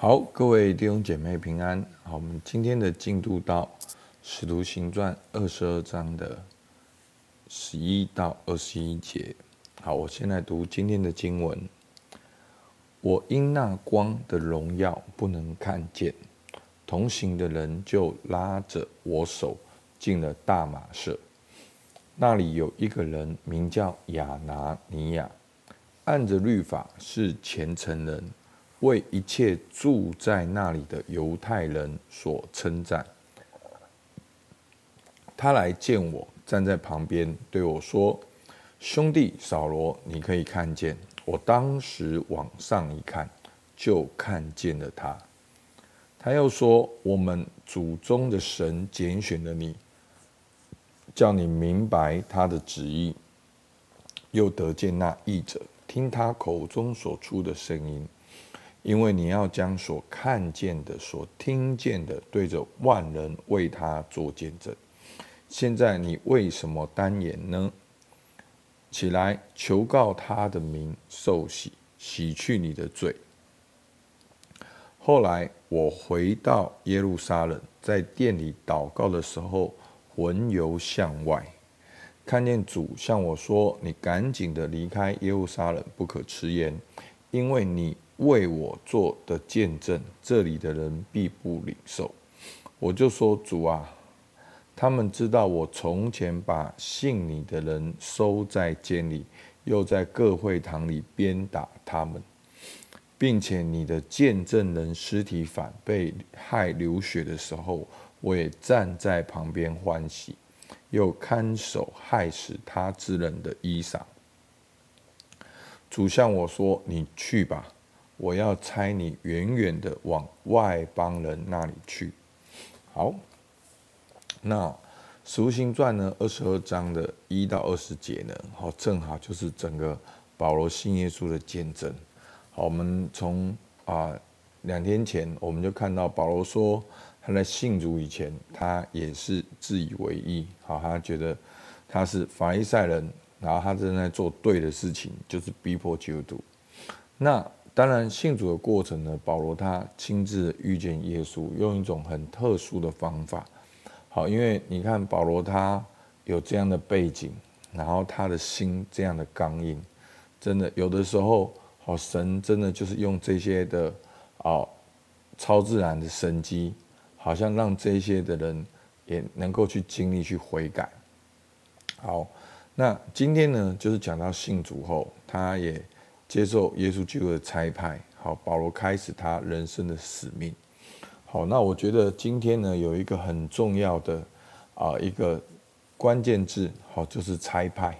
好，各位弟兄姐妹平安。好，我们今天的进度到《使徒行传》二十二章的十一到二十一节。好，我先来读今天的经文。我因那光的荣耀不能看见，同行的人就拉着我手进了大马色。那里有一个人名叫亚拿尼亚，按着律法是虔诚人。为一切住在那里的犹太人所称赞。他来见我，站在旁边对我说：“兄弟扫罗，你可以看见。”我当时往上一看，就看见了他。他又说：“我们祖宗的神拣选了你，叫你明白他的旨意，又得见那译者，听他口中所出的声音。”因为你要将所看见的、所听见的，对着万人为他做见证。现在你为什么单言呢？起来，求告他的名，受洗，洗去你的罪。后来我回到耶路撒冷，在店里祷告的时候，魂游向外，看见主向我说：“你赶紧的离开耶路撒冷，不可迟延，因为你。”为我做的见证，这里的人必不领受。我就说：“主啊，他们知道我从前把信你的人收在监里，又在各会堂里鞭打他们，并且你的见证人尸体反被害流血的时候，我也站在旁边欢喜，又看守害死他之人的衣裳。”主向我说：“你去吧。”我要差你远远的往外邦人那里去。好，那《使徒行传》呢，二十二章的一到二十节呢，好，正好就是整个保罗信耶稣的见证。好，我们从啊两天前我们就看到保罗说他在信主以前，他也是自以为意，好，他觉得他是法利赛人，然后他正在做对的事情，就是逼迫基督徒。那当然，信主的过程呢，保罗他亲自遇见耶稣，用一种很特殊的方法。好，因为你看保罗他有这样的背景，然后他的心这样的刚硬，真的有的时候，好神真的就是用这些的啊超自然的神迹，好像让这些的人也能够去经历去悔改。好，那今天呢，就是讲到信主后，他也。接受耶稣基督的差派，好，保罗开始他人生的使命。好，那我觉得今天呢，有一个很重要的啊一个关键字，好，就是差派。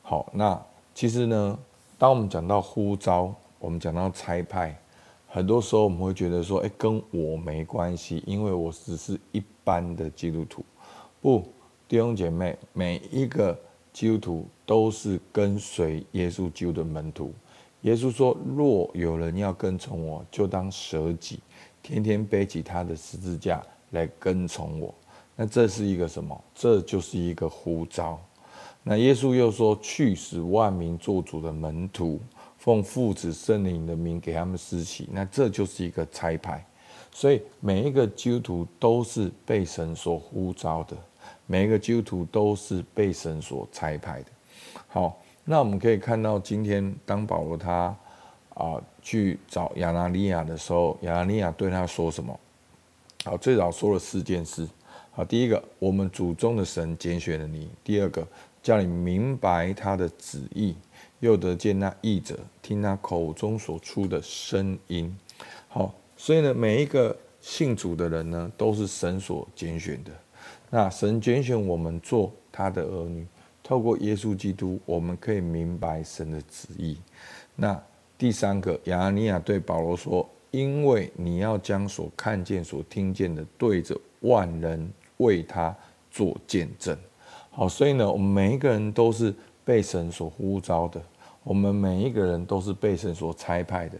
好，那其实呢，当我们讲到呼召，我们讲到差派，很多时候我们会觉得说，哎，跟我没关系，因为我只是一般的基督徒。不，弟兄姐妹，每一个基督徒都是跟随耶稣基督的门徒。耶稣说：“若有人要跟从我，就当舍己，天天背起他的十字架来跟从我。”那这是一个什么？这就是一个呼召。那耶稣又说：“去使万民做主的门徒，奉父子圣灵的名给他们施洗。”那这就是一个差派。所以每一个基督徒都是被神所呼召的，每一个基督徒都是被神所差派的。好。那我们可以看到，今天当保罗他啊、去找亚拿尼亚的时候，亚拿尼亚对他说什么？好，最早说了四件事。好，第一个，我们祖宗的神拣选了你；第二个，叫你明白他的旨意，又得见那译者，听他口中所出的声音。好，所以呢，每一个信主的人呢，都是神所拣选的。那神拣选我们做他的儿女。透过耶稣基督，我们可以明白神的旨意。那第三个，亚尼亚对保罗说：“因为你要将所看见、所听见的，对着万人为他做见证。”好，所以呢，我们每一个人都是被神所呼召的，我们每一个人都是被神所差派的。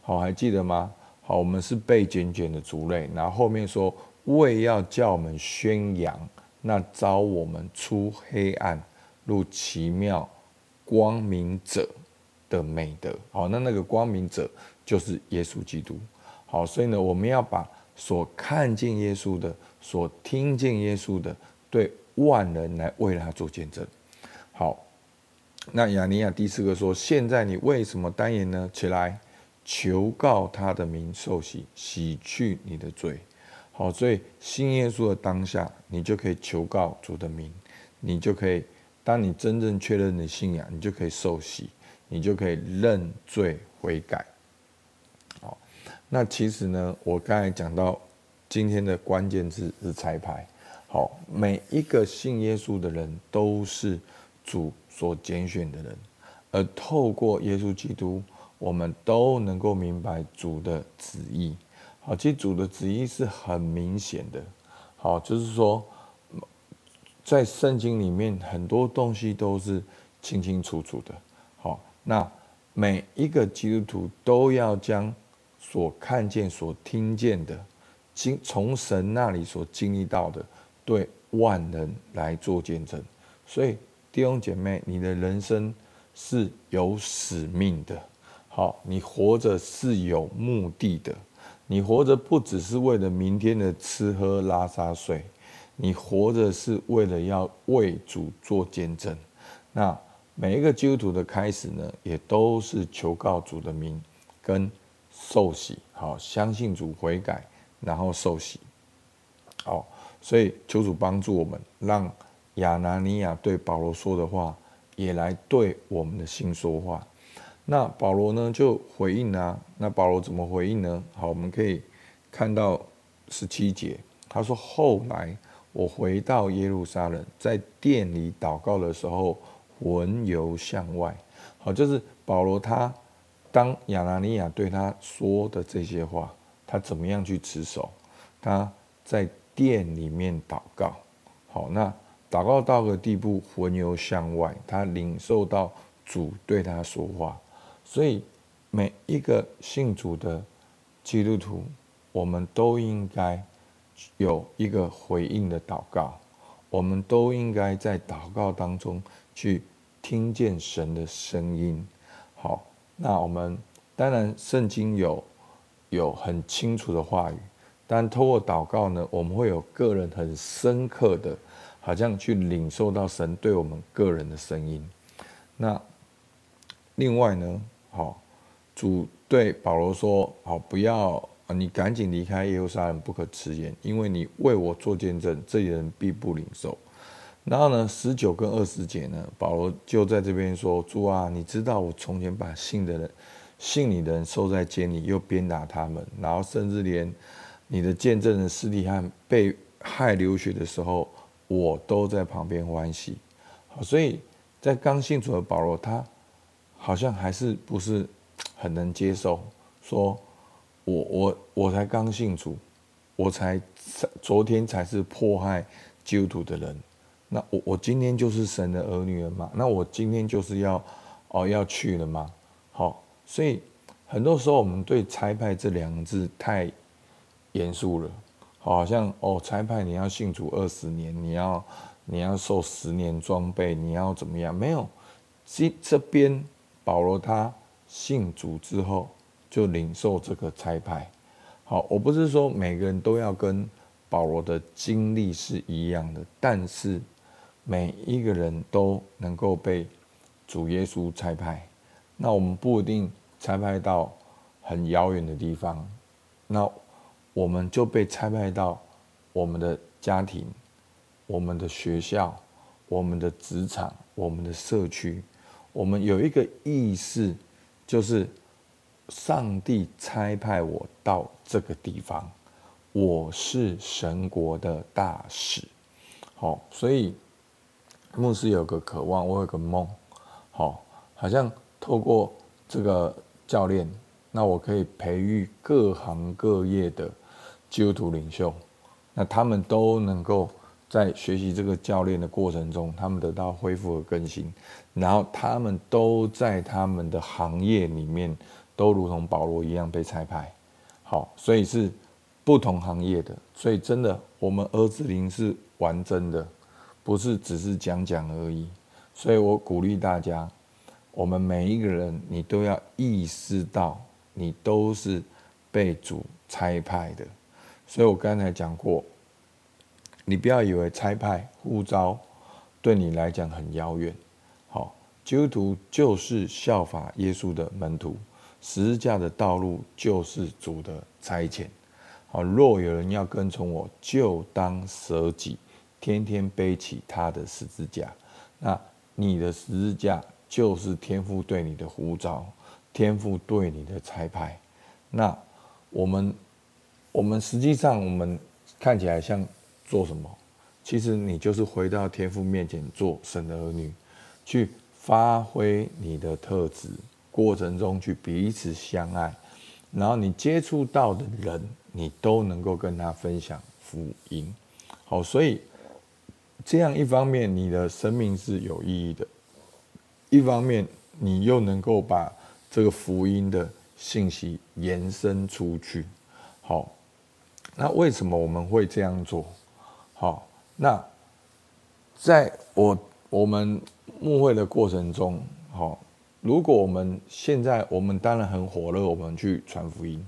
好，还记得吗？好，我们是被拣选的族类。然后后面说：“为要叫我们宣扬那召我们出黑暗。”入奇妙光明者的美德，好，那那个光明者就是耶稣基督，好，所以呢，我们要把所看见耶稣的、所听见耶稣的，对万人来为他做见证。好，那亚尼亚第四个说：现在你为什么单言呢？起来，求告他的名，受洗，洗去你的罪。好，所以信耶稣的当下，你就可以求告主的名，你就可以，当你真正确认你信仰，你就可以受洗，你就可以认罪悔改。好，那其实呢，我刚才讲到今天的关键字是差派。好，每一个信耶稣的人都是主所拣选的人，而透过耶稣基督，我们都能够明白主的旨意。好，其实主的旨意是很明显的。好，就是说，在圣经里面很多东西都是清清楚楚的。好，那每一个基督徒都要将所看见、所听见的，经从神那里所经历到的，对万人来做见证，所以弟兄姐妹，你的人生是有使命的。好，你活着是有目的的。你活着不只是为了明天的吃喝拉撒睡，你活着是为了要为主做见证。那每一个基督徒的开始呢，也都是求告主的名跟受洗。好，相信主悔改，然后受洗。好。所以求主帮助我们，让亚拿尼亚对保罗说的话，也来对我们的心说话。那保罗呢就回应啊，那保罗怎么回应呢？好，我们可以看到十七节，他说：“后来我回到耶路撒冷，在殿里祷告的时候，魂游向外。”好，就是保罗他当亚拿尼亚对他说的这些话，他怎么样去持守？他在。殿里面祷告，好，那祷告到个地步，魂游向外，他领受到主对他说话，所以每一个信主的基督徒，我们都应该有一个回应的祷告，我们都应该在祷告当中去听见神的声音。好，那我们当然圣经有有很清楚的话语。但透过祷告呢，我们会有个人很深刻的，好像去领受到神对我们个人的声音。那另外呢，好，主对保罗说：“好，不要啊，你赶紧离开耶路撒冷，不可迟延，因为你为我做见证，这些人必不领受。”然后呢，十九跟二十节呢，保罗就在这边说：“主啊，你知道我从前把信的人、信你的人收在监里，又鞭打他们，然后甚至连。”你的见证人斯提反被害流血的时候，我都在旁边欢喜。好，所以在刚信主的保罗，他好像还是不是很能接受，说我我我才刚信主，我才昨天才是迫害基督徒的人，那我我今天就是神的儿女了嘛？那我今天就是要哦要去了嘛？好，所以很多时候我们对差派这两个字太。严肃了，好像哦，差派你要信主二十年，你要你要受十年装备，你要怎么样？没有，这这边保罗他信主之后就领受这个差派。好，我不是说每个人都要跟保罗的经历是一样的，但是每一个人都能够被主耶稣差派。那我们不一定差派到很遥远的地方，那。我们就被差派到我们的家庭、我们的学校、我们的职场、我们的社区。我们有一个意识，就是上帝差派我到这个地方，我是神国的大使。好，所以牧师有个渴望，我有个梦，好，好像透过这个教练，那我可以培育各行各业的。基督徒领袖，那他们都能够在学习这个教练的过程中，他们得到恢复和更新，然后他们都在他们的行业里面，都如同保罗一样被差派。好，所以是不同行业的，所以真的，我们儿子灵是玩真的，不是只是讲讲而已。所以我鼓励大家，我们每一个人，你都要意识到，你都是被主差派的。所以我刚才讲过，你不要以为差派呼召对你来讲很遥远。好，基督徒就是效法耶稣的门徒，十字架的道路就是主的差遣。好，若有人要跟从我，就当舍己，天天背起他的十字架。那你的十字架就是天父对你的呼召，天父对你的差派。那我们。我们实际上，我们看起来像做什么？其实你就是回到天父面前做神的儿女，去发挥你的特质，过程中去彼此相爱，然后你接触到的人，你都能够跟他分享福音。好，所以这样一方面你的生命是有意义的，一方面你又能够把这个福音的信息延伸出去。好。那为什么我们会这样做？好，那在我我们牧会的过程中，好，如果我们现在我们当然很火热，我们去传福音，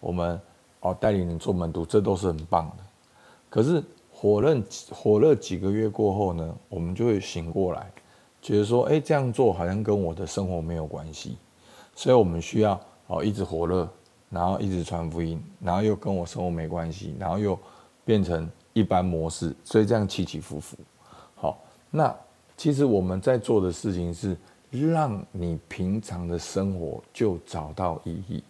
我们哦带领人做门徒，这都是很棒的。可是火热火热几个月过后呢，我们就会醒过来，觉得说，哎，这样做好像跟我的生活没有关系，所以我们需要哦一直火热。然后一直传福音，然后又跟我生活没关系，然后又变成一般模式，所以这样起起伏伏。好，那其实我们在做的事情是让你平常的生活就找到意义，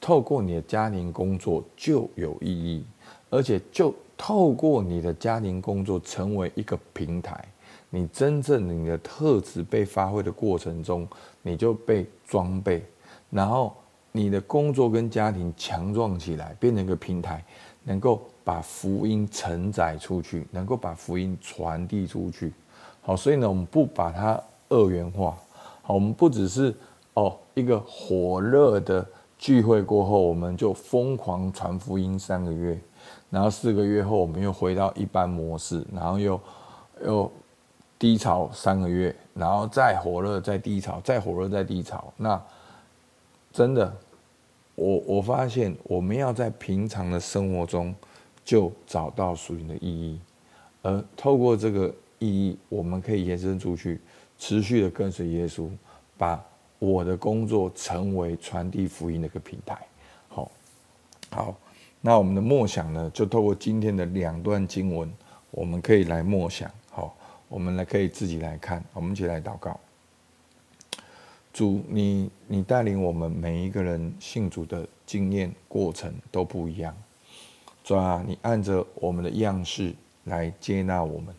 透过你的家庭工作就有意义，而且就透过你的家庭工作成为一个平台，你真正你的特质被发挥的过程中，你就被装备，然后。你的工作跟家庭强壮起来，变成一个平台，能够把福音承载出去，能够把福音传递出去。好，所以呢，我们不把它二元化。我们不只是哦一个火热的聚会过后，我们就疯狂传福音三个月，然后四个月后我们又回到一般模式，然后又又低潮三个月，然后再火热再低潮，再火热再低潮。那真的。我我发现，我们要在平常的生活中就找到属灵的意义，而透过这个意义，我们可以延伸出去，持续的跟随耶稣，把我的工作成为传递福音的一个平台。好，好，那我们的默想呢，就透过今天的两段经文，我们可以来默想。好，我们来可以自己来看，我们一起来祷告。主，你你带领我们每一个人信主的经验过程都不一样。主啊，你按着我们的样式来接纳我们。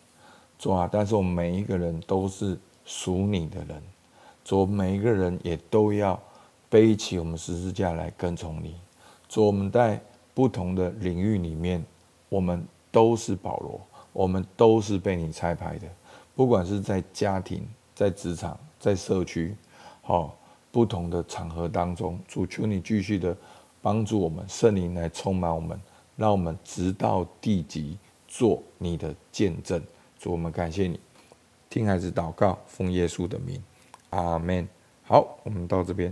主啊，但是我们每一个人都是属你的人。主，每一个人也都要背起我们十字架来跟从你。主，我们在不同的领域里面，我们都是保罗，我们都是被你拆派的。不管是在家庭、在职场、在社区。好，不同的场合当中，主求你继续的帮助我们，圣灵来充满我们，让我们直到地极做你的见证。主，我们感谢你，听孩子祷告，奉耶稣的名，阿门。好，我们到这边。